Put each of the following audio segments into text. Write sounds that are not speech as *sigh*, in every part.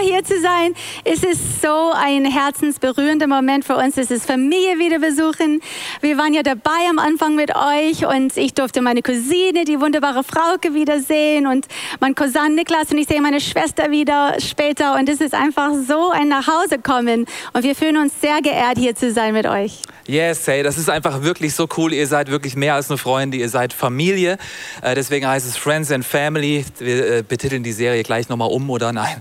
Hier zu sein. Es ist so ein herzensberührender Moment für uns. Es ist Familie wieder besuchen. Wir waren ja dabei am Anfang mit euch und ich durfte meine Cousine, die wunderbare Frauke, wiedersehen und mein Cousin Niklas und ich sehe meine Schwester wieder später und es ist einfach so ein Nachhausekommen und wir fühlen uns sehr geehrt, hier zu sein mit euch. Yes, hey, das ist einfach wirklich so cool. Ihr seid wirklich mehr als nur Freunde, ihr seid Familie. Äh, deswegen heißt es Friends and Family. Wir äh, betiteln die Serie gleich nochmal um oder nein.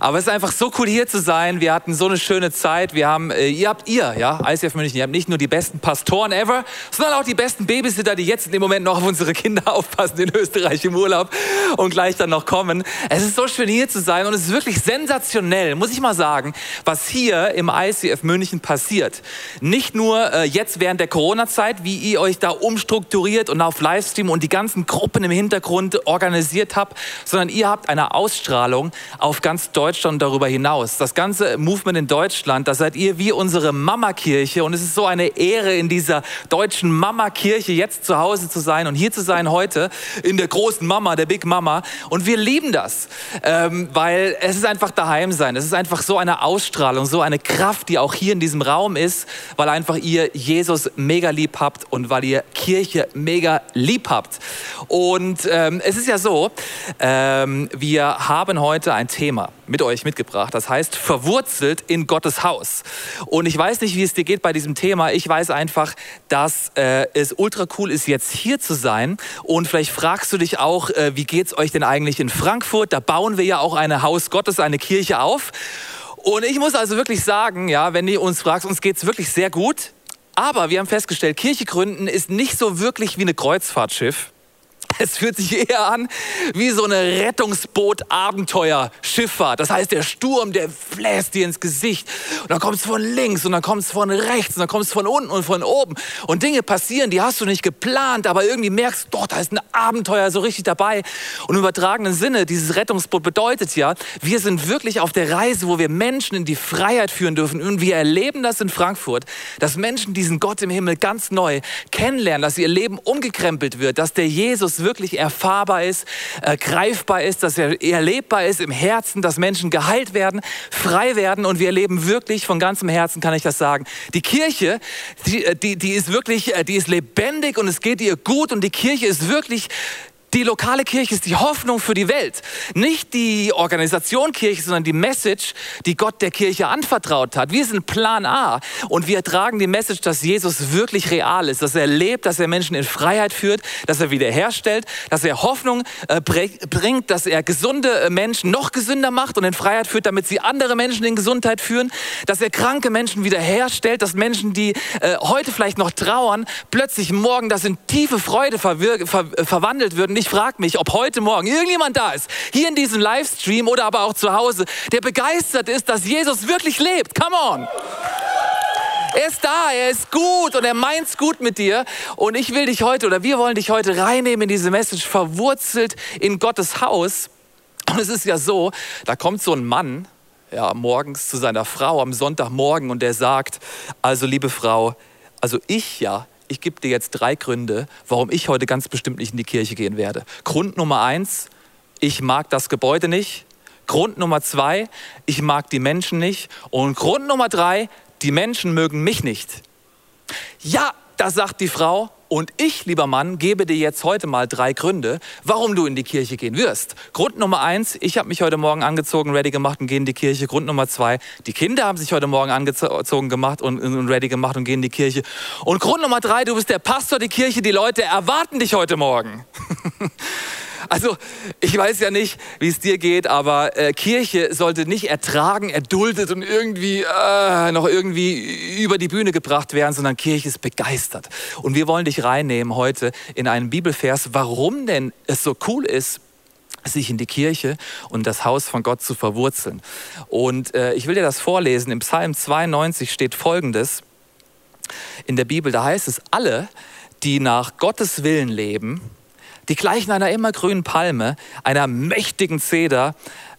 Aber es ist einfach so cool hier zu sein. Wir hatten so eine schöne Zeit. Wir haben, äh, ihr habt ihr, ja, ICF München, ihr habt nicht nur die besten Pastoren ever, sondern auch die besten Babysitter, die jetzt in dem Moment noch auf unsere Kinder *laughs* aufpassen in Österreich im Urlaub und gleich dann noch kommen. Es ist so schön hier zu sein und es ist wirklich sensationell, muss ich mal sagen, was hier im ICF München passiert. Nicht nur äh, jetzt während der Corona-Zeit, wie ihr euch da umstrukturiert und auf Livestream und die ganzen Gruppen im Hintergrund organisiert habt, sondern ihr habt eine Ausstrahlung auf ganz Deutschland und darüber hinaus. Das ganze Movement in Deutschland, da seid ihr wie unsere Mama-Kirche und es ist so eine Ehre in dieser deutschen Mama-Kirche jetzt zu Hause zu sein und hier zu sein heute in der großen Mama, der Big Mama. Und wir lieben das, ähm, weil es ist einfach daheim sein. Es ist einfach so eine Ausstrahlung, so eine Kraft, die auch hier in diesem Raum ist, weil einfach ihr Jesus mega lieb habt und weil ihr Kirche mega lieb habt. Und ähm, es ist ja so, ähm, wir haben heute ein Thema mit euch mitgebracht. Das heißt, verwurzelt in Gottes Haus. Und ich weiß nicht, wie es dir geht bei diesem Thema. Ich weiß einfach, dass äh, es ultra cool ist, jetzt hier zu sein. Und vielleicht fragst du dich auch, äh, wie geht's euch denn eigentlich in Frankfurt? Da bauen wir ja auch eine Haus Gottes, eine Kirche auf. Und ich muss also wirklich sagen, ja, wenn du uns fragst, uns geht's wirklich sehr gut. Aber wir haben festgestellt, Kirche gründen ist nicht so wirklich wie eine Kreuzfahrtschiff. *laughs* Es fühlt sich eher an wie so eine Rettungsboot-Abenteuer-Schifffahrt. Das heißt, der Sturm, der fläst dir ins Gesicht. Und dann kommt es von links und dann kommt es von rechts und dann kommt es von unten und von oben. Und Dinge passieren, die hast du nicht geplant, aber irgendwie merkst du, doch, da ist ein Abenteuer so richtig dabei. Und im übertragenen Sinne, dieses Rettungsboot bedeutet ja, wir sind wirklich auf der Reise, wo wir Menschen in die Freiheit führen dürfen. Und wir erleben das in Frankfurt, dass Menschen diesen Gott im Himmel ganz neu kennenlernen, dass ihr Leben umgekrempelt wird, dass der Jesus wirklich erfahrbar ist, äh, greifbar ist, dass er erlebbar ist im Herzen, dass Menschen geheilt werden, frei werden und wir erleben wirklich von ganzem Herzen, kann ich das sagen. Die Kirche, die, äh, die, die ist wirklich, äh, die ist lebendig und es geht ihr gut und die Kirche ist wirklich die lokale Kirche ist die Hoffnung für die Welt. Nicht die Organisation Kirche, sondern die Message, die Gott der Kirche anvertraut hat. Wir sind Plan A und wir tragen die Message, dass Jesus wirklich real ist, dass er lebt, dass er Menschen in Freiheit führt, dass er wiederherstellt, dass er Hoffnung äh, bringt, dass er gesunde äh, Menschen noch gesünder macht und in Freiheit führt, damit sie andere Menschen in Gesundheit führen, dass er kranke Menschen wiederherstellt, dass Menschen, die äh, heute vielleicht noch trauern, plötzlich morgen das in tiefe Freude ver verwandelt würden ich frage mich, ob heute Morgen irgendjemand da ist, hier in diesem Livestream oder aber auch zu Hause, der begeistert ist, dass Jesus wirklich lebt. Come on! Er ist da, er ist gut und er meint's gut mit dir. Und ich will dich heute oder wir wollen dich heute reinnehmen in diese Message, verwurzelt in Gottes Haus. Und es ist ja so, da kommt so ein Mann, ja, morgens zu seiner Frau am Sonntagmorgen und der sagt, also liebe Frau, also ich ja, ich gebe dir jetzt drei Gründe, warum ich heute ganz bestimmt nicht in die Kirche gehen werde. Grund Nummer eins, ich mag das Gebäude nicht. Grund Nummer zwei, ich mag die Menschen nicht. Und Grund Nummer drei, die Menschen mögen mich nicht. Ja, da sagt die Frau, und ich, lieber Mann, gebe dir jetzt heute mal drei Gründe, warum du in die Kirche gehen wirst. Grund Nummer eins, ich habe mich heute Morgen angezogen, ready gemacht und gehe in die Kirche. Grund Nummer zwei, die Kinder haben sich heute Morgen angezogen gemacht und, und ready gemacht und gehen in die Kirche. Und Grund Nummer drei, du bist der Pastor der Kirche, die Leute erwarten dich heute Morgen. *laughs* Also ich weiß ja nicht, wie es dir geht, aber äh, Kirche sollte nicht ertragen, erduldet und irgendwie äh, noch irgendwie über die Bühne gebracht werden, sondern Kirche ist begeistert. Und wir wollen dich reinnehmen heute in einen Bibelvers, warum denn es so cool ist, sich in die Kirche und das Haus von Gott zu verwurzeln. Und äh, ich will dir das vorlesen. Im Psalm 92 steht Folgendes in der Bibel. Da heißt es, alle, die nach Gottes Willen leben, die gleichen einer immergrünen Palme, einer mächtigen Zeder,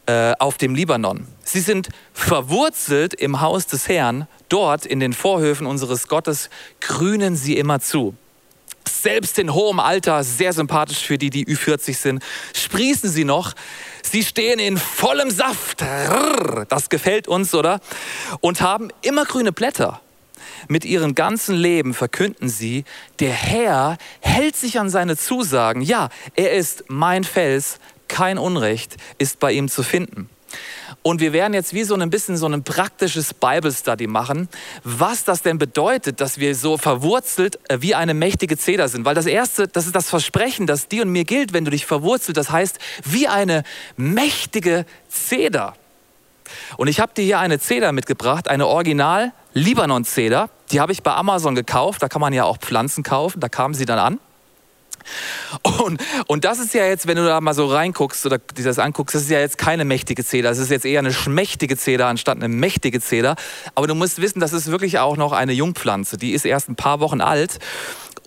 äh, auf dem Libanon. Sie sind verwurzelt im Haus des Herrn. Dort in den Vorhöfen unseres Gottes grünen sie immer zu. Selbst in hohem Alter, sehr sympathisch für die, die Ü40 sind, sprießen sie noch. Sie stehen in vollem Saft. Das gefällt uns, oder? Und haben immer grüne Blätter. Mit ihrem ganzen Leben verkünden sie, der Herr hält sich an seine Zusagen. Ja, er ist mein Fels, kein Unrecht ist bei ihm zu finden. Und wir werden jetzt wie so ein bisschen so ein praktisches Bible Study machen, was das denn bedeutet, dass wir so verwurzelt äh, wie eine mächtige Zeder sind. Weil das erste, das ist das Versprechen, das dir und mir gilt, wenn du dich verwurzelt. Das heißt, wie eine mächtige Zeder. Und ich habe dir hier eine Zeder mitgebracht, eine Original Libanon Zeder. Die habe ich bei Amazon gekauft. Da kann man ja auch Pflanzen kaufen. Da kamen sie dann an. Und, und das ist ja jetzt, wenn du da mal so reinguckst oder dir das anguckst, das ist ja jetzt keine mächtige Zeder. Das ist jetzt eher eine schmächtige Zeder anstatt eine mächtige Zeder. Aber du musst wissen, das ist wirklich auch noch eine Jungpflanze. Die ist erst ein paar Wochen alt.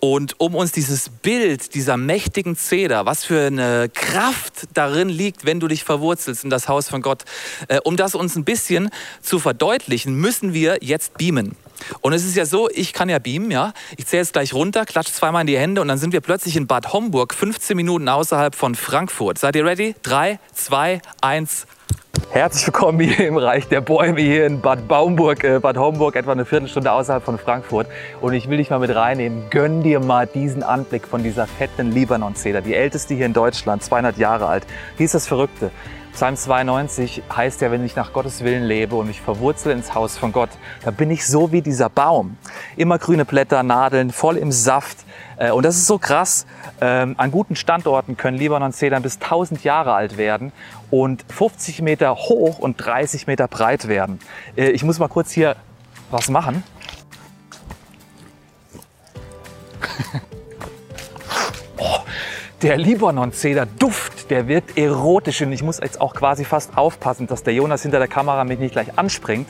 Und um uns dieses Bild dieser mächtigen Zeder, was für eine Kraft darin liegt, wenn du dich verwurzelst in das Haus von Gott, äh, um das uns ein bisschen zu verdeutlichen, müssen wir jetzt beamen. Und es ist ja so, ich kann ja beamen, ja. Ich zähle jetzt gleich runter, klatsche zweimal in die Hände und dann sind wir plötzlich in Bad Homburg, 15 Minuten außerhalb von Frankfurt. Seid ihr ready? Drei, zwei, eins. Herzlich willkommen hier im Reich der Bäume hier in Bad Baumburg, äh, Bad Homburg, etwa eine Viertelstunde außerhalb von Frankfurt. Und ich will dich mal mit reinnehmen. Gönn dir mal diesen Anblick von dieser fetten Libanon-Zeder, die älteste hier in Deutschland, 200 Jahre alt. Hier ist das Verrückte. Psalm 92 heißt ja, wenn ich nach Gottes Willen lebe und mich verwurzle ins Haus von Gott, da bin ich so wie dieser Baum. Immer grüne Blätter, Nadeln, voll im Saft. Äh, und das ist so krass. Ähm, an guten Standorten können Libanon-Zedern bis 1000 Jahre alt werden und 50 Meter hoch und 30 Meter breit werden. Äh, ich muss mal kurz hier was machen. *laughs* oh, der Libanon-Zeder-Duft, der wirkt erotisch und ich muss jetzt auch quasi fast aufpassen, dass der Jonas hinter der Kamera mich nicht gleich anspringt.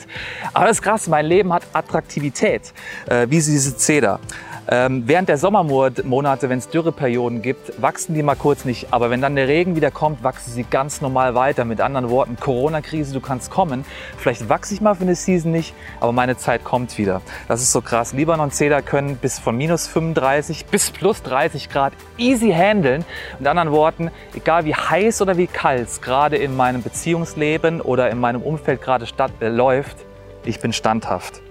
Aber das ist krass, mein Leben hat Attraktivität, äh, wie diese Zeder. Ähm, während der Sommermonate, wenn es Dürreperioden gibt, wachsen die mal kurz nicht. Aber wenn dann der Regen wieder kommt, wachsen sie ganz normal weiter. Mit anderen Worten, Corona-Krise, du kannst kommen. Vielleicht wachse ich mal für eine Season nicht, aber meine Zeit kommt wieder. Das ist so krass. Libanon Zeder können bis von minus 35 bis plus 30 Grad easy handeln. Mit anderen Worten, egal wie heiß oder wie kalt es gerade in meinem Beziehungsleben oder in meinem Umfeld gerade äh, läuft, ich bin standhaft.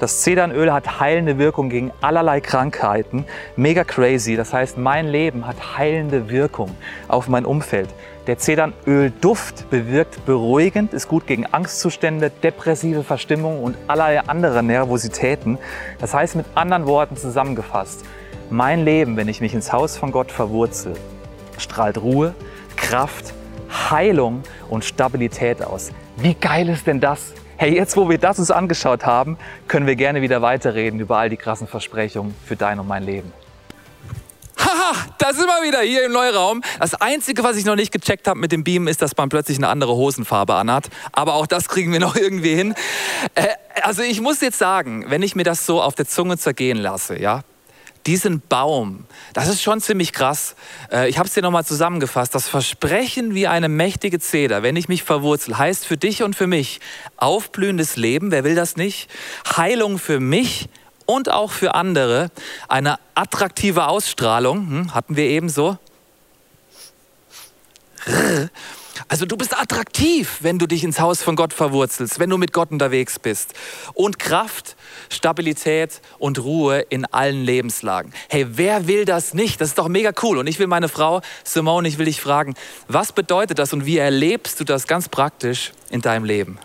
Das Zedernöl hat heilende Wirkung gegen allerlei Krankheiten. Mega crazy. Das heißt, mein Leben hat heilende Wirkung auf mein Umfeld. Der Zedernölduft bewirkt beruhigend, ist gut gegen Angstzustände, depressive Verstimmung und allerlei andere Nervositäten. Das heißt mit anderen Worten zusammengefasst, mein Leben, wenn ich mich ins Haus von Gott verwurzel, strahlt Ruhe, Kraft, Heilung und Stabilität aus. Wie geil ist denn das? Hey, jetzt wo wir das uns angeschaut haben, können wir gerne wieder weiterreden über all die krassen Versprechungen für dein und mein Leben. Haha, da sind wir wieder hier im Neuraum. Das Einzige, was ich noch nicht gecheckt habe mit dem Beam, ist, dass man plötzlich eine andere Hosenfarbe anhat. Aber auch das kriegen wir *laughs* noch irgendwie hin. Äh, also ich muss jetzt sagen, wenn ich mir das so auf der Zunge zergehen lasse, ja, diesen Baum, das ist schon ziemlich krass. Äh, ich habe es dir nochmal zusammengefasst. Das Versprechen wie eine mächtige Zeder, wenn ich mich verwurzel, heißt für dich und für mich aufblühendes Leben, wer will das nicht? Heilung für mich und auch für andere, eine attraktive Ausstrahlung, hm, hatten wir eben so. Also du bist attraktiv, wenn du dich ins Haus von Gott verwurzelst, wenn du mit Gott unterwegs bist. Und Kraft, Stabilität und Ruhe in allen Lebenslagen. Hey, wer will das nicht? Das ist doch mega cool. Und ich will meine Frau Simone, ich will dich fragen, was bedeutet das und wie erlebst du das ganz praktisch in deinem Leben?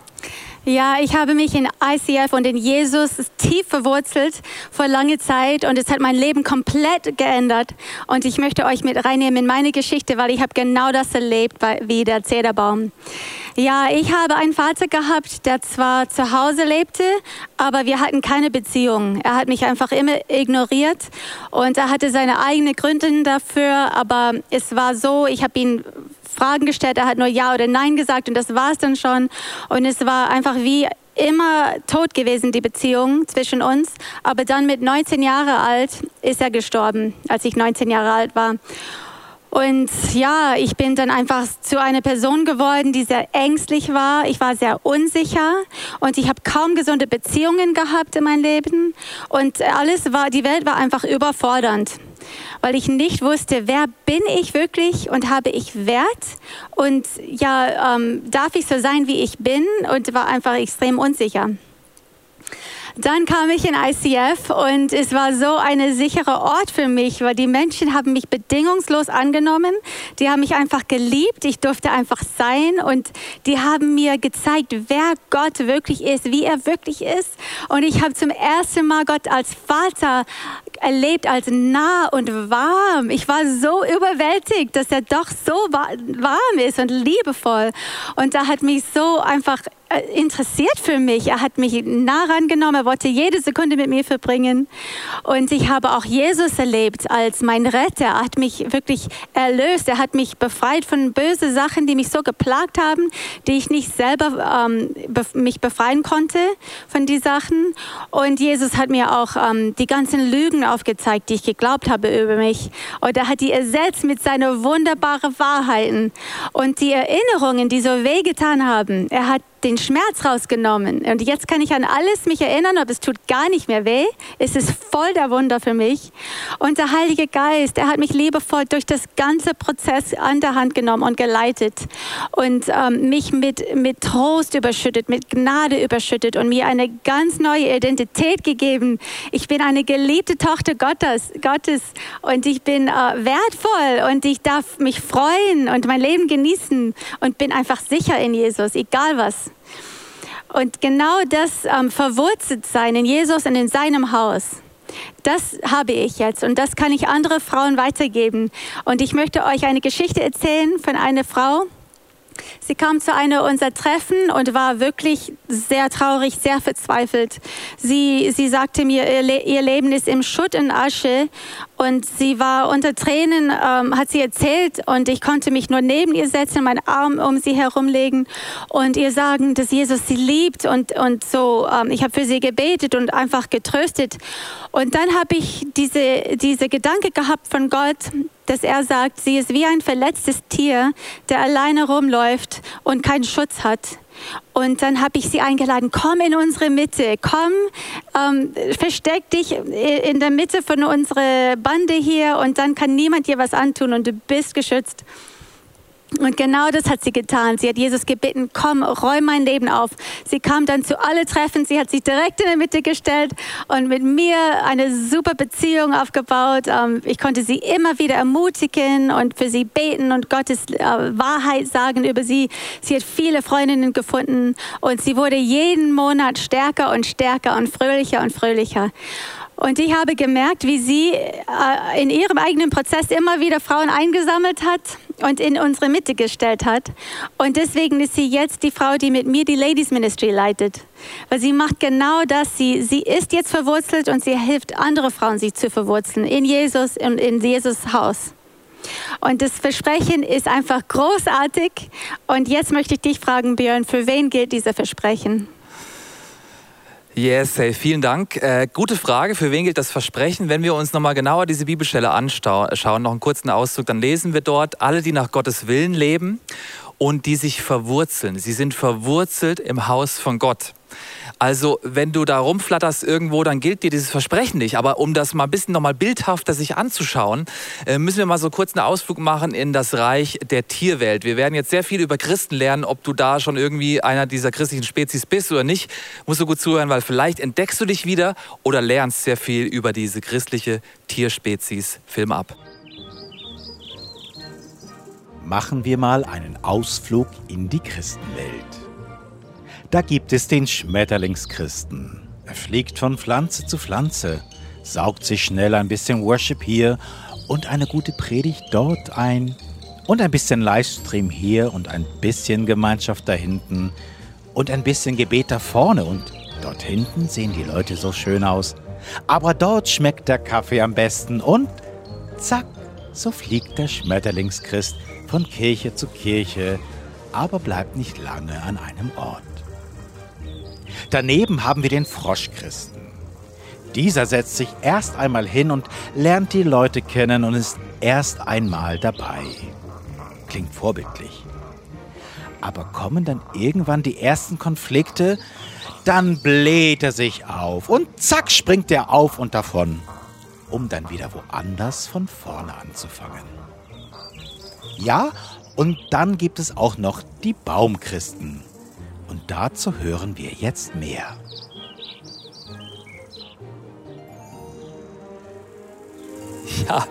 Ja, ich habe mich in ICF und in Jesus tief verwurzelt vor langer Zeit und es hat mein Leben komplett geändert. Und ich möchte euch mit reinnehmen in meine Geschichte, weil ich habe genau das erlebt wie der Zederbaum. Ja, ich habe einen Vater gehabt, der zwar zu Hause lebte, aber wir hatten keine Beziehung. Er hat mich einfach immer ignoriert und er hatte seine eigenen Gründe dafür, aber es war so, ich habe ihn Fragen gestellt, er hat nur Ja oder Nein gesagt und das war es dann schon. Und es war einfach wie immer tot gewesen, die Beziehung zwischen uns. Aber dann mit 19 Jahre alt ist er gestorben, als ich 19 Jahre alt war. Und ja, ich bin dann einfach zu einer Person geworden, die sehr ängstlich war. Ich war sehr unsicher und ich habe kaum gesunde Beziehungen gehabt in meinem Leben. Und alles war, die Welt war einfach überfordernd, weil ich nicht wusste, wer bin ich wirklich und habe ich Wert und ja, ähm, darf ich so sein, wie ich bin und war einfach extrem unsicher. Dann kam ich in ICF und es war so ein sicherer Ort für mich, weil die Menschen haben mich bedingungslos angenommen. Die haben mich einfach geliebt. Ich durfte einfach sein und die haben mir gezeigt, wer Gott wirklich ist, wie er wirklich ist. Und ich habe zum ersten Mal Gott als Vater erlebt, als nah und warm. Ich war so überwältigt, dass er doch so warm ist und liebevoll. Und da hat mich so einfach interessiert für mich. Er hat mich nah rangenommen, er wollte jede Sekunde mit mir verbringen. Und ich habe auch Jesus erlebt als mein Retter. Er hat mich wirklich erlöst. Er hat mich befreit von bösen Sachen, die mich so geplagt haben, die ich nicht selber ähm, be mich befreien konnte von diesen Sachen. Und Jesus hat mir auch ähm, die ganzen Lügen aufgezeigt, die ich geglaubt habe über mich. Und er hat die ersetzt mit seinen wunderbaren Wahrheiten und die Erinnerungen, die so wehgetan haben. Er hat den Schmerz rausgenommen. Und jetzt kann ich an alles mich erinnern, aber es tut gar nicht mehr weh. Es ist voll der Wunder für mich. Und der Heilige Geist, er hat mich liebevoll durch das ganze Prozess an der Hand genommen und geleitet und ähm, mich mit, mit Trost überschüttet, mit Gnade überschüttet und mir eine ganz neue Identität gegeben. Ich bin eine geliebte Tochter Gottes, Gottes und ich bin äh, wertvoll und ich darf mich freuen und mein Leben genießen und bin einfach sicher in Jesus, egal was. Und genau das ähm, verwurzelt sein in Jesus und in seinem Haus, das habe ich jetzt und das kann ich andere Frauen weitergeben. Und ich möchte euch eine Geschichte erzählen von einer Frau. Sie kam zu einer unserer Treffen und war wirklich sehr traurig, sehr verzweifelt. Sie, sie sagte mir, ihr Leben ist im Schutt und Asche und sie war unter Tränen, ähm, hat sie erzählt und ich konnte mich nur neben ihr setzen, meinen Arm um sie herumlegen und ihr sagen, dass Jesus sie liebt und, und so. Ähm, ich habe für sie gebetet und einfach getröstet. Und dann habe ich diese, diese Gedanke gehabt von Gott, dass er sagt, sie ist wie ein verletztes Tier, der alleine rumläuft und keinen Schutz hat. Und dann habe ich sie eingeladen, komm in unsere Mitte, komm, ähm, versteck dich in der Mitte von unserer Bande hier und dann kann niemand dir was antun und du bist geschützt. Und genau das hat sie getan. Sie hat Jesus gebeten, komm, räum mein Leben auf. Sie kam dann zu alle Treffen, sie hat sich direkt in der Mitte gestellt und mit mir eine super Beziehung aufgebaut. Ähm, ich konnte sie immer wieder ermutigen und für sie beten und Gottes äh, Wahrheit sagen über sie. Sie hat viele Freundinnen gefunden und sie wurde jeden Monat stärker und stärker und fröhlicher und fröhlicher. Und ich habe gemerkt, wie sie äh, in ihrem eigenen Prozess immer wieder Frauen eingesammelt hat und in unsere Mitte gestellt hat. Und deswegen ist sie jetzt die Frau, die mit mir die Ladies Ministry leitet. Weil sie macht genau das. Sie, sie ist jetzt verwurzelt und sie hilft andere Frauen, sich zu verwurzeln in Jesus und in Jesus Haus. Und das Versprechen ist einfach großartig. Und jetzt möchte ich dich fragen, Björn, für wen gilt dieses Versprechen? Yes, hey, vielen Dank. Äh, gute Frage. Für wen gilt das Versprechen? Wenn wir uns nochmal genauer diese Bibelstelle anschauen, noch einen kurzen Auszug, dann lesen wir dort, alle, die nach Gottes Willen leben und die sich verwurzeln. Sie sind verwurzelt im Haus von Gott. Also, wenn du da rumflatterst irgendwo, dann gilt dir dieses Versprechen nicht. Aber um das mal ein bisschen nochmal bildhafter sich anzuschauen, äh, müssen wir mal so kurz einen Ausflug machen in das Reich der Tierwelt. Wir werden jetzt sehr viel über Christen lernen, ob du da schon irgendwie einer dieser christlichen Spezies bist oder nicht. Musst du gut zuhören, weil vielleicht entdeckst du dich wieder oder lernst sehr viel über diese christliche Tierspezies. Film ab. Machen wir mal einen Ausflug in die Christenwelt. Da gibt es den Schmetterlingschristen. Er fliegt von Pflanze zu Pflanze, saugt sich schnell ein bisschen Worship hier und eine gute Predigt dort ein und ein bisschen Livestream hier und ein bisschen Gemeinschaft da hinten und ein bisschen Gebet da vorne und dort hinten sehen die Leute so schön aus. Aber dort schmeckt der Kaffee am besten und zack, so fliegt der Schmetterlingschrist von Kirche zu Kirche, aber bleibt nicht lange an einem Ort. Daneben haben wir den Froschchristen. Dieser setzt sich erst einmal hin und lernt die Leute kennen und ist erst einmal dabei. Klingt vorbildlich. Aber kommen dann irgendwann die ersten Konflikte, dann bläht er sich auf und zack springt er auf und davon, um dann wieder woanders von vorne anzufangen. Ja, und dann gibt es auch noch die Baumchristen. Und dazu hören wir jetzt mehr. Ja,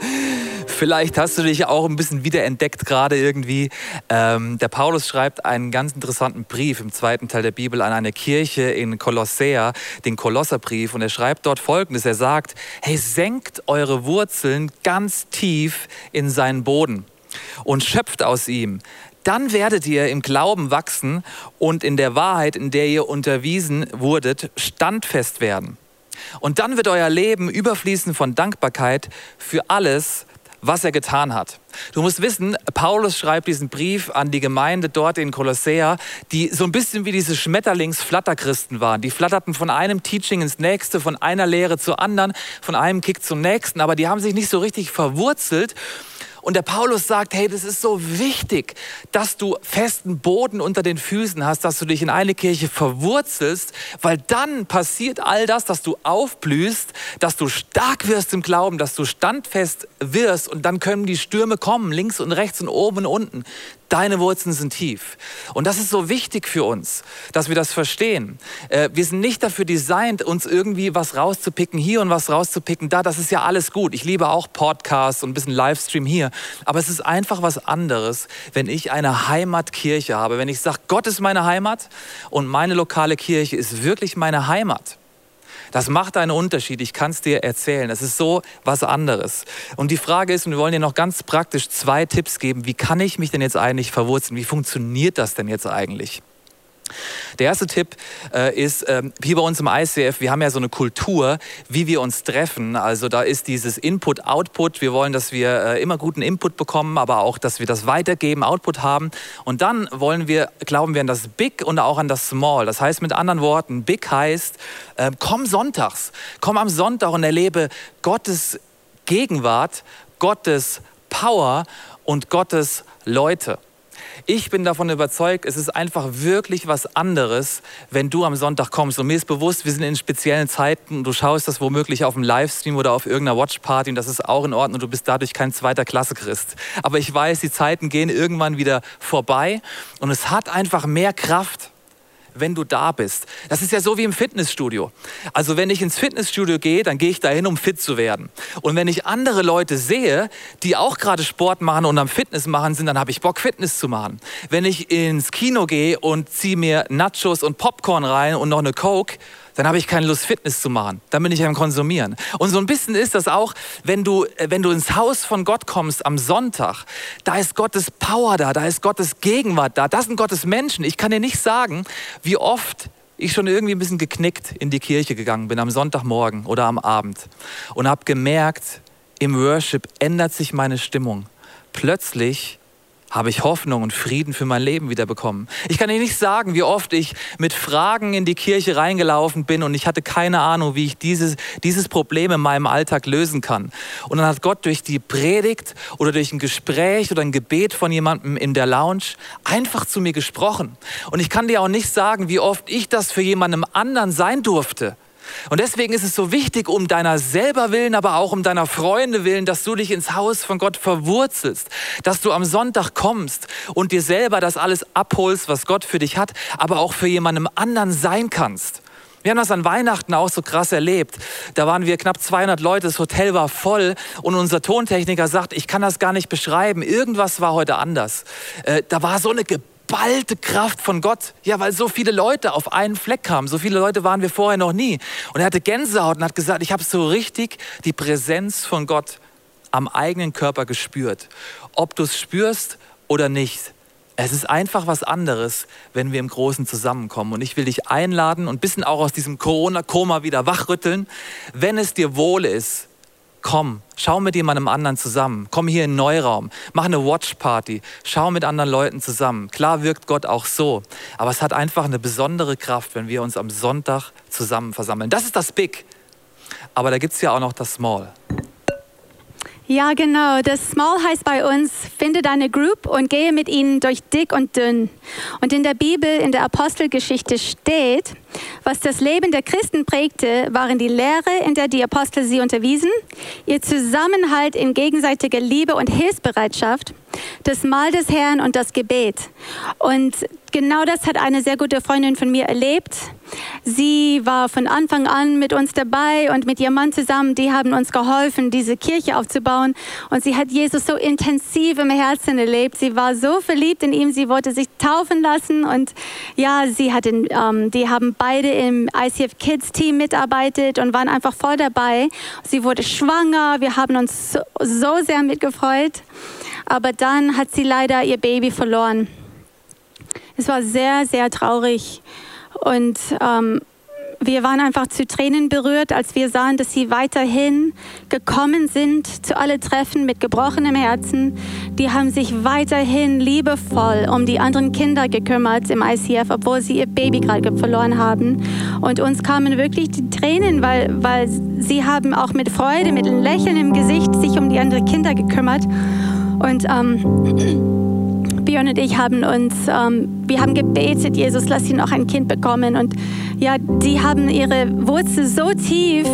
vielleicht hast du dich auch ein bisschen wiederentdeckt gerade irgendwie. Ähm, der Paulus schreibt einen ganz interessanten Brief im zweiten Teil der Bibel an eine Kirche in Kolossea, den Kolosserbrief. Und er schreibt dort Folgendes. Er sagt, hey, senkt eure Wurzeln ganz tief in seinen Boden und schöpft aus ihm. Dann werdet ihr im Glauben wachsen und in der Wahrheit, in der ihr unterwiesen wurdet, standfest werden. Und dann wird euer Leben überfließen von Dankbarkeit für alles, was er getan hat. Du musst wissen, Paulus schreibt diesen Brief an die Gemeinde dort in Kolossea, die so ein bisschen wie diese Schmetterlings-Flatterchristen waren. Die flatterten von einem Teaching ins nächste, von einer Lehre zur anderen, von einem Kick zum nächsten, aber die haben sich nicht so richtig verwurzelt und der Paulus sagt, hey, das ist so wichtig, dass du festen Boden unter den Füßen hast, dass du dich in eine Kirche verwurzelst, weil dann passiert all das, dass du aufblühst, dass du stark wirst im Glauben, dass du standfest wirst und dann können die Stürme kommen, links und rechts und oben und unten. Deine Wurzeln sind tief. Und das ist so wichtig für uns, dass wir das verstehen. Äh, wir sind nicht dafür designt, uns irgendwie was rauszupicken hier und was rauszupicken da. Das ist ja alles gut. Ich liebe auch Podcasts und ein bisschen Livestream hier. Aber es ist einfach was anderes, wenn ich eine Heimatkirche habe. Wenn ich sage, Gott ist meine Heimat und meine lokale Kirche ist wirklich meine Heimat. Das macht einen Unterschied. Ich kann es dir erzählen. Es ist so was anderes. Und die Frage ist, und wir wollen dir noch ganz praktisch zwei Tipps geben. Wie kann ich mich denn jetzt eigentlich verwurzeln? Wie funktioniert das denn jetzt eigentlich? Der erste Tipp äh, ist, ähm, hier bei uns im ICF, wir haben ja so eine Kultur, wie wir uns treffen. Also da ist dieses Input-Output. Wir wollen, dass wir äh, immer guten Input bekommen, aber auch, dass wir das weitergeben, Output haben. Und dann wollen wir, glauben wir an das Big und auch an das Small. Das heißt mit anderen Worten, Big heißt, äh, komm sonntags, komm am Sonntag und erlebe Gottes Gegenwart, Gottes Power und Gottes Leute. Ich bin davon überzeugt, es ist einfach wirklich was anderes, wenn du am Sonntag kommst. Und mir ist bewusst, wir sind in speziellen Zeiten und du schaust das womöglich auf dem Livestream oder auf irgendeiner Watchparty und das ist auch in Ordnung. und Du bist dadurch kein zweiter Klasse Christ. Aber ich weiß, die Zeiten gehen irgendwann wieder vorbei und es hat einfach mehr Kraft wenn du da bist. Das ist ja so wie im Fitnessstudio. Also wenn ich ins Fitnessstudio gehe, dann gehe ich dahin, um fit zu werden. Und wenn ich andere Leute sehe, die auch gerade Sport machen und am Fitness machen sind, dann habe ich Bock, Fitness zu machen. Wenn ich ins Kino gehe und ziehe mir Nachos und Popcorn rein und noch eine Coke, dann habe ich keine Lust, Fitness zu machen. Dann bin ich am Konsumieren. Und so ein bisschen ist das auch, wenn du, äh, wenn du ins Haus von Gott kommst am Sonntag, da ist Gottes Power da, da ist Gottes Gegenwart da, das sind Gottes Menschen. Ich kann dir nicht sagen, wie oft ich schon irgendwie ein bisschen geknickt in die Kirche gegangen bin am Sonntagmorgen oder am Abend und habe gemerkt, im Worship ändert sich meine Stimmung. Plötzlich habe ich Hoffnung und Frieden für mein Leben wiederbekommen. Ich kann dir nicht sagen, wie oft ich mit Fragen in die Kirche reingelaufen bin und ich hatte keine Ahnung, wie ich dieses, dieses Problem in meinem Alltag lösen kann. Und dann hat Gott durch die Predigt oder durch ein Gespräch oder ein Gebet von jemandem in der Lounge einfach zu mir gesprochen. Und ich kann dir auch nicht sagen, wie oft ich das für jemandem anderen sein durfte. Und deswegen ist es so wichtig, um deiner selber willen, aber auch um deiner Freunde willen, dass du dich ins Haus von Gott verwurzelst, dass du am Sonntag kommst und dir selber das alles abholst, was Gott für dich hat, aber auch für jemandem anderen sein kannst. Wir haben das an Weihnachten auch so krass erlebt. Da waren wir knapp 200 Leute, das Hotel war voll und unser Tontechniker sagt, ich kann das gar nicht beschreiben, irgendwas war heute anders. Äh, da war so eine geballte Kraft von Gott. Ja, weil so viele Leute auf einen Fleck kamen. So viele Leute waren wir vorher noch nie. Und er hatte Gänsehaut und hat gesagt, ich habe so richtig die Präsenz von Gott am eigenen Körper gespürt. Ob du es spürst oder nicht. Es ist einfach was anderes, wenn wir im Großen zusammenkommen. Und ich will dich einladen und ein bisschen auch aus diesem Corona-Koma wieder wachrütteln. Wenn es dir wohl ist, Komm, schau mit jemandem anderen zusammen. Komm hier in den Neuraum. Mach eine Watchparty. Schau mit anderen Leuten zusammen. Klar wirkt Gott auch so. Aber es hat einfach eine besondere Kraft, wenn wir uns am Sonntag zusammen versammeln. Das ist das Big. aber da gibt es ja auch noch das Small. Ja, genau. Das Small heißt bei uns, finde deine Group und gehe mit ihnen durch dick und dünn. Und in der Bibel, in der Apostelgeschichte steht, was das Leben der Christen prägte, waren die Lehre, in der die Apostel sie unterwiesen, ihr Zusammenhalt in gegenseitiger Liebe und Hilfsbereitschaft, das Mahl des Herrn und das Gebet. Und genau das hat eine sehr gute Freundin von mir erlebt. Sie war von Anfang an mit uns dabei und mit ihrem Mann zusammen. Die haben uns geholfen, diese Kirche aufzubauen. Und sie hat Jesus so intensiv im Herzen erlebt. Sie war so verliebt in ihm. Sie wollte sich taufen lassen. Und ja, sie hat in, ähm, die haben beide im ICF Kids Team mitarbeitet und waren einfach voll dabei. Sie wurde schwanger. Wir haben uns so, so sehr mitgefreut. Aber dann hat sie leider ihr Baby verloren. Es war sehr, sehr traurig. Und ähm, wir waren einfach zu Tränen berührt, als wir sahen, dass sie weiterhin gekommen sind zu alle Treffen mit gebrochenem Herzen. Die haben sich weiterhin liebevoll um die anderen Kinder gekümmert im ICF, obwohl sie ihr Baby gerade verloren haben. Und uns kamen wirklich die Tränen, weil, weil sie haben auch mit Freude, mit einem Lächeln im Gesicht sich um die anderen Kinder gekümmert. Und ähm, *clears throat* Björn und ich haben uns, ähm, wir haben gebetet, Jesus, lass sie noch ein Kind bekommen. Und ja, die haben ihre Wurzel so tief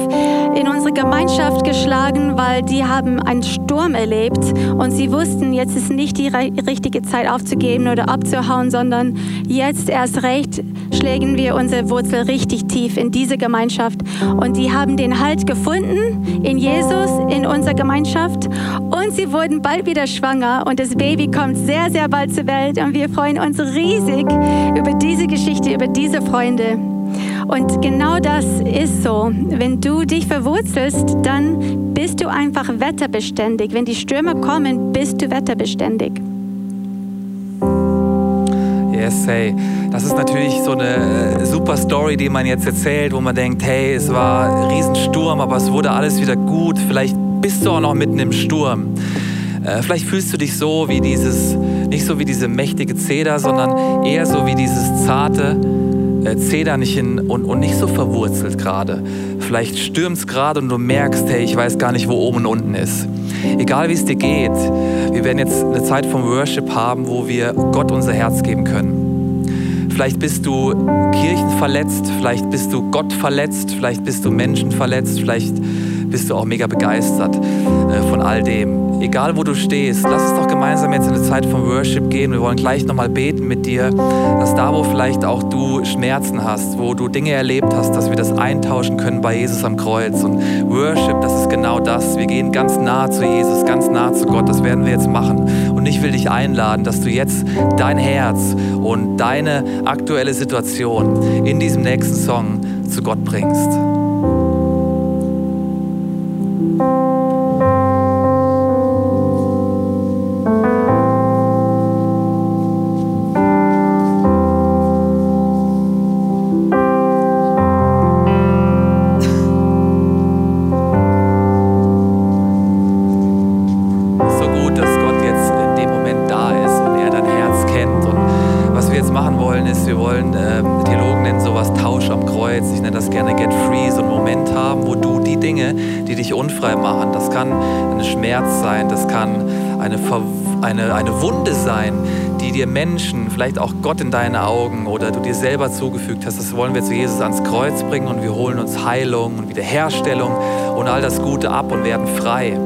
in unsere Gemeinschaft geschlagen, weil die haben einen Sturm erlebt und sie wussten, jetzt ist nicht die richtige Zeit aufzugeben oder abzuhauen, sondern jetzt erst recht schlägen wir unsere Wurzel richtig tief in diese Gemeinschaft. Und die haben den Halt gefunden in Jesus, in unserer Gemeinschaft. Und sie wurden bald wieder schwanger und das Baby kommt sehr, sehr bald zur Welt. Und wir freuen uns riesig über diese Geschichte, über diese Freunde. Und genau das ist so. Wenn du dich verwurzelst, dann bist du einfach wetterbeständig. Wenn die Stürme kommen, bist du wetterbeständig. Yes, hey. Das ist natürlich so eine äh, super Story, die man jetzt erzählt, wo man denkt, hey, es war ein Riesensturm, aber es wurde alles wieder gut. Vielleicht bist du auch noch mitten im Sturm. Äh, vielleicht fühlst du dich so wie dieses, nicht so wie diese mächtige Zeder, sondern eher so wie dieses zarte äh, Zedernchen und, und nicht so verwurzelt gerade. Vielleicht stürmt es gerade und du merkst, hey, ich weiß gar nicht, wo oben und unten ist. Egal wie es dir geht, wir werden jetzt eine Zeit vom Worship haben, wo wir Gott unser Herz geben können. Vielleicht bist du Kirchen verletzt, vielleicht bist du Gott verletzt, vielleicht bist du Menschen verletzt, vielleicht bist du auch mega begeistert äh, von all dem egal wo du stehst, lass uns doch gemeinsam jetzt in eine Zeit von Worship gehen. Wir wollen gleich nochmal beten mit dir, dass da, wo vielleicht auch du Schmerzen hast, wo du Dinge erlebt hast, dass wir das eintauschen können bei Jesus am Kreuz. Und Worship, das ist genau das. Wir gehen ganz nah zu Jesus, ganz nah zu Gott. Das werden wir jetzt machen. Und ich will dich einladen, dass du jetzt dein Herz und deine aktuelle Situation in diesem nächsten Song zu Gott bringst. Eine, eine Wunde sein, die dir Menschen, vielleicht auch Gott in deinen Augen oder du dir selber zugefügt hast. Das wollen wir zu Jesus ans Kreuz bringen und wir holen uns Heilung und Wiederherstellung und all das Gute ab und werden frei.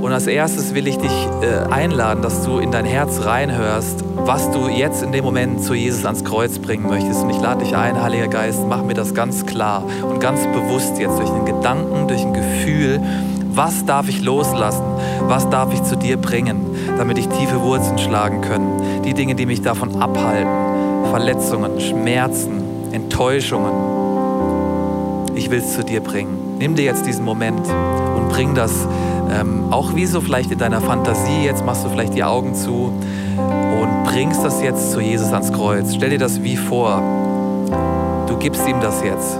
Und als erstes will ich dich äh, einladen, dass du in dein Herz reinhörst, was du jetzt in dem Moment zu Jesus ans Kreuz bringen möchtest. Und ich lade dich ein, Heiliger Geist, mach mir das ganz klar und ganz bewusst jetzt durch den Gedanken, durch ein Gefühl, was darf ich loslassen? Was darf ich zu dir bringen, damit ich tiefe Wurzeln schlagen kann? Die Dinge, die mich davon abhalten. Verletzungen, Schmerzen, Enttäuschungen. Ich will es zu dir bringen. Nimm dir jetzt diesen Moment und bring das ähm, auch wie so vielleicht in deiner Fantasie. Jetzt machst du vielleicht die Augen zu und bringst das jetzt zu Jesus ans Kreuz. Stell dir das wie vor. Du gibst ihm das jetzt.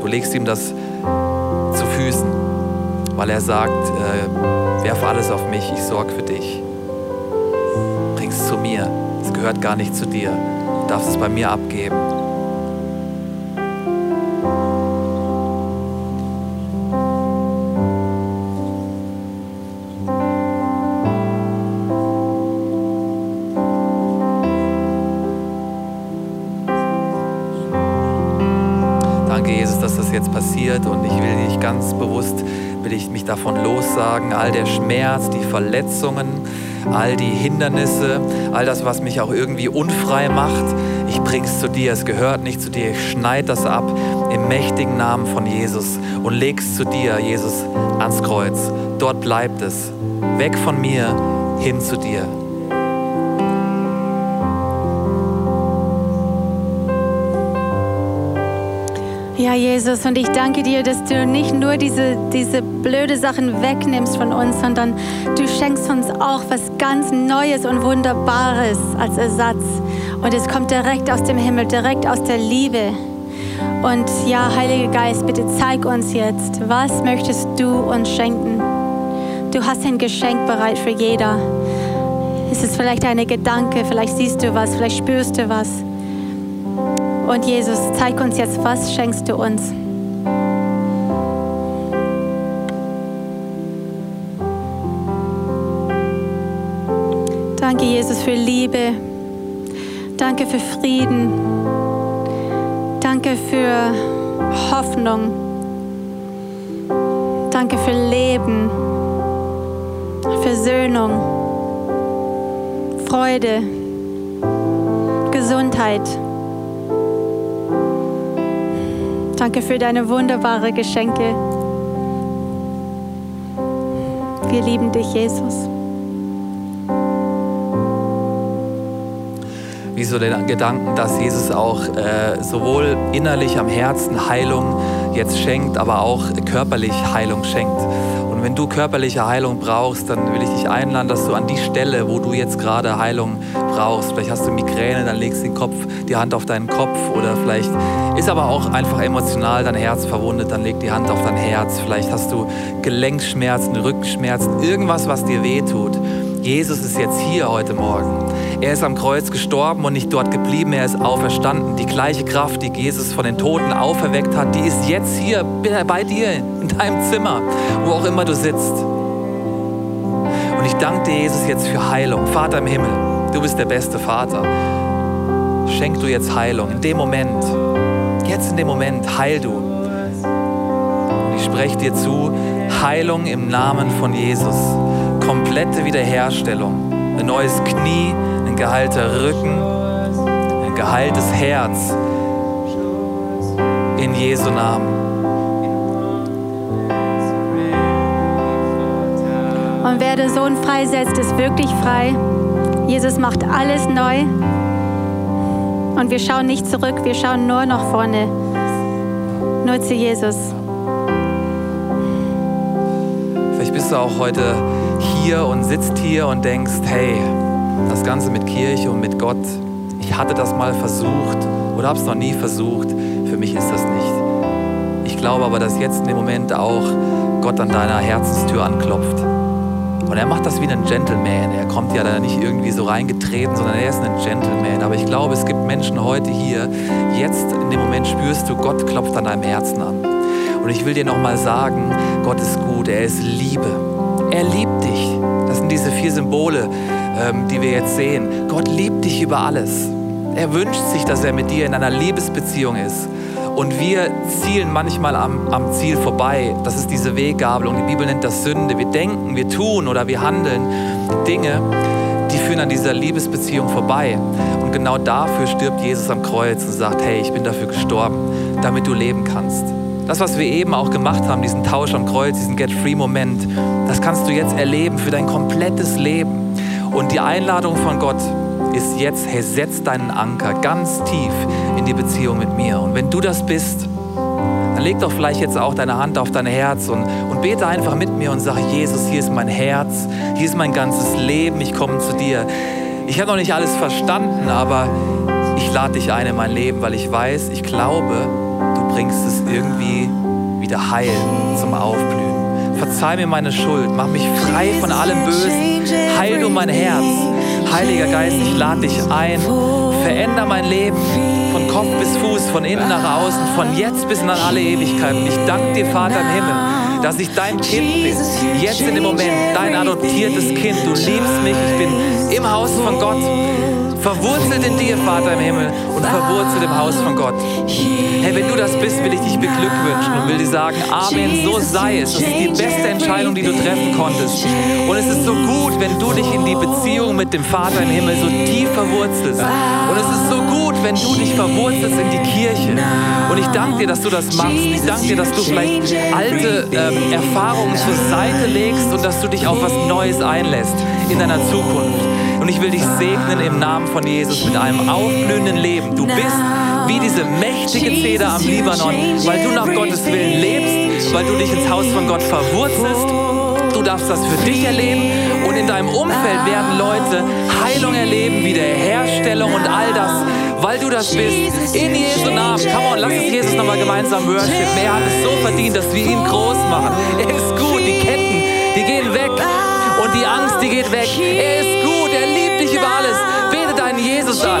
Du legst ihm das zu Füßen weil er sagt, äh, werf alles auf mich, ich sorge für dich. Bring es zu mir, es gehört gar nicht zu dir, du darfst es bei mir abgeben. Danke, Jesus, dass das jetzt passiert und lossagen, all der Schmerz, die Verletzungen, all die Hindernisse, all das, was mich auch irgendwie unfrei macht, ich bring's zu dir, es gehört nicht zu dir, ich schneide das ab im mächtigen Namen von Jesus und leg's zu dir, Jesus, ans Kreuz. Dort bleibt es, weg von mir, hin zu dir. Ja, Jesus, und ich danke dir, dass du nicht nur diese, diese blöde Sachen wegnimmst von uns, sondern du schenkst uns auch was ganz Neues und Wunderbares als Ersatz. Und es kommt direkt aus dem Himmel, direkt aus der Liebe. Und ja, Heiliger Geist, bitte zeig uns jetzt, was möchtest du uns schenken? Du hast ein Geschenk bereit für jeder. Es ist vielleicht eine Gedanke, vielleicht siehst du was, vielleicht spürst du was. Und Jesus, zeig uns jetzt, was schenkst du uns? Danke, Jesus, für Liebe. Danke für Frieden. Danke für Hoffnung. Danke für Leben, Versöhnung, Freude, Gesundheit. Danke für deine wunderbare Geschenke. Wir lieben dich, Jesus. Wie so den Gedanken, dass Jesus auch äh, sowohl innerlich am Herzen Heilung jetzt schenkt, aber auch körperlich Heilung schenkt. Und wenn du körperliche Heilung brauchst, dann will ich dich einladen, dass du an die Stelle, wo du jetzt gerade Heilung brauchst, vielleicht hast du Migräne, dann legst du den Kopf, die Hand auf deinen Kopf oder vielleicht ist aber auch einfach emotional dein Herz verwundet, dann leg die Hand auf dein Herz. Vielleicht hast du Gelenkschmerzen, Rückenschmerzen, irgendwas, was dir wehtut. Jesus ist jetzt hier heute Morgen. Er ist am Kreuz gestorben und nicht dort geblieben, er ist auferstanden. Die gleiche Kraft, die Jesus von den Toten auferweckt hat, die ist jetzt hier bei dir, in deinem Zimmer, wo auch immer du sitzt. Und ich danke dir, Jesus, jetzt für Heilung. Vater im Himmel, du bist der beste Vater. Schenk du jetzt Heilung in dem Moment. Jetzt in dem Moment heil du. Und ich spreche dir zu, Heilung im Namen von Jesus. Komplette Wiederherstellung. Ein neues Knie, ein geheilter Rücken, ein geheiltes Herz. In Jesu Namen. Und wer der Sohn freisetzt, ist wirklich frei. Jesus macht alles neu. Und wir schauen nicht zurück, wir schauen nur nach vorne. Nur zu Jesus. Vielleicht bist du auch heute hier und sitzt hier und denkst, hey, das Ganze mit Kirche und mit Gott, ich hatte das mal versucht oder habe es noch nie versucht. Für mich ist das nicht. Ich glaube aber, dass jetzt in dem Moment auch Gott an deiner Herzenstür anklopft. Und er macht das wie ein Gentleman. Er kommt ja da nicht irgendwie so reingetreten, sondern er ist ein Gentleman. Aber ich glaube, es gibt Menschen heute hier, jetzt in dem Moment spürst du, Gott klopft an deinem Herzen an. Und ich will dir nochmal sagen, Gott ist gut, er ist Liebe. Er liebt dich. Das sind diese vier Symbole, ähm, die wir jetzt sehen. Gott liebt dich über alles. Er wünscht sich, dass er mit dir in einer Liebesbeziehung ist. Und wir zielen manchmal am, am Ziel vorbei. Das ist diese Weggabelung. Die Bibel nennt das Sünde. Wir denken, wir tun oder wir handeln Dinge, die führen an dieser Liebesbeziehung vorbei. Und genau dafür stirbt Jesus am Kreuz und sagt, hey, ich bin dafür gestorben, damit du leben kannst. Das, was wir eben auch gemacht haben, diesen Tausch am Kreuz, diesen Get-Free-Moment, das kannst du jetzt erleben für dein komplettes Leben. Und die Einladung von Gott ist jetzt, hey, setz deinen Anker ganz tief in die Beziehung mit mir. Und wenn du das bist, dann leg doch vielleicht jetzt auch deine Hand auf dein Herz und, und bete einfach mit mir und sag, Jesus, hier ist mein Herz, hier ist mein ganzes Leben, ich komme zu dir. Ich habe noch nicht alles verstanden, aber ich lade dich ein in mein Leben, weil ich weiß, ich glaube, bringst es irgendwie wieder heil zum Aufblühen. Verzeih mir meine Schuld, mach mich frei von allem Bösen, heil du mein Herz. Heiliger Geist, ich lade dich ein, veränder mein Leben von Kopf bis Fuß, von innen nach außen, von jetzt bis in alle Ewigkeiten. Ich danke dir, Vater im Himmel, dass ich dein Kind bin. Jetzt in dem Moment, dein adoptiertes Kind. Du liebst mich, ich bin im Haus von Gott. Verwurzelt in dir, Vater im Himmel, und verwurzelt im Haus von Gott. Hey, wenn du das bist, will ich dich beglückwünschen und will dir sagen, Amen, so sei es. Das ist die beste Entscheidung, die du treffen konntest. Und es ist so gut, wenn du dich in die Beziehung mit dem Vater im Himmel so tief verwurzelst. Und es ist so gut, wenn du dich verwurzelst in die Kirche. Und ich danke dir, dass du das machst. Ich danke dir, dass du vielleicht alte ähm, Erfahrungen zur Seite legst und dass du dich auf was Neues einlässt in deiner Zukunft. Und ich will dich segnen im Namen von Jesus mit einem aufblühenden Leben. Du bist wie diese mächtige Zeder am Libanon, weil du nach Gottes Willen lebst, weil du dich ins Haus von Gott verwurzelst. Du darfst das für dich erleben und in deinem Umfeld werden Leute Heilung erleben, Wiederherstellung und all das, weil du das bist. In Jesu Namen. Come on, lass uns Jesus nochmal gemeinsam worshipen. Er hat es so verdient, dass wir ihn groß machen. Er ist gut, die Ketten, die gehen weg und die Angst, die geht weg. Er ist gut, er liebt dich über alles. Bete deinen Jesus an.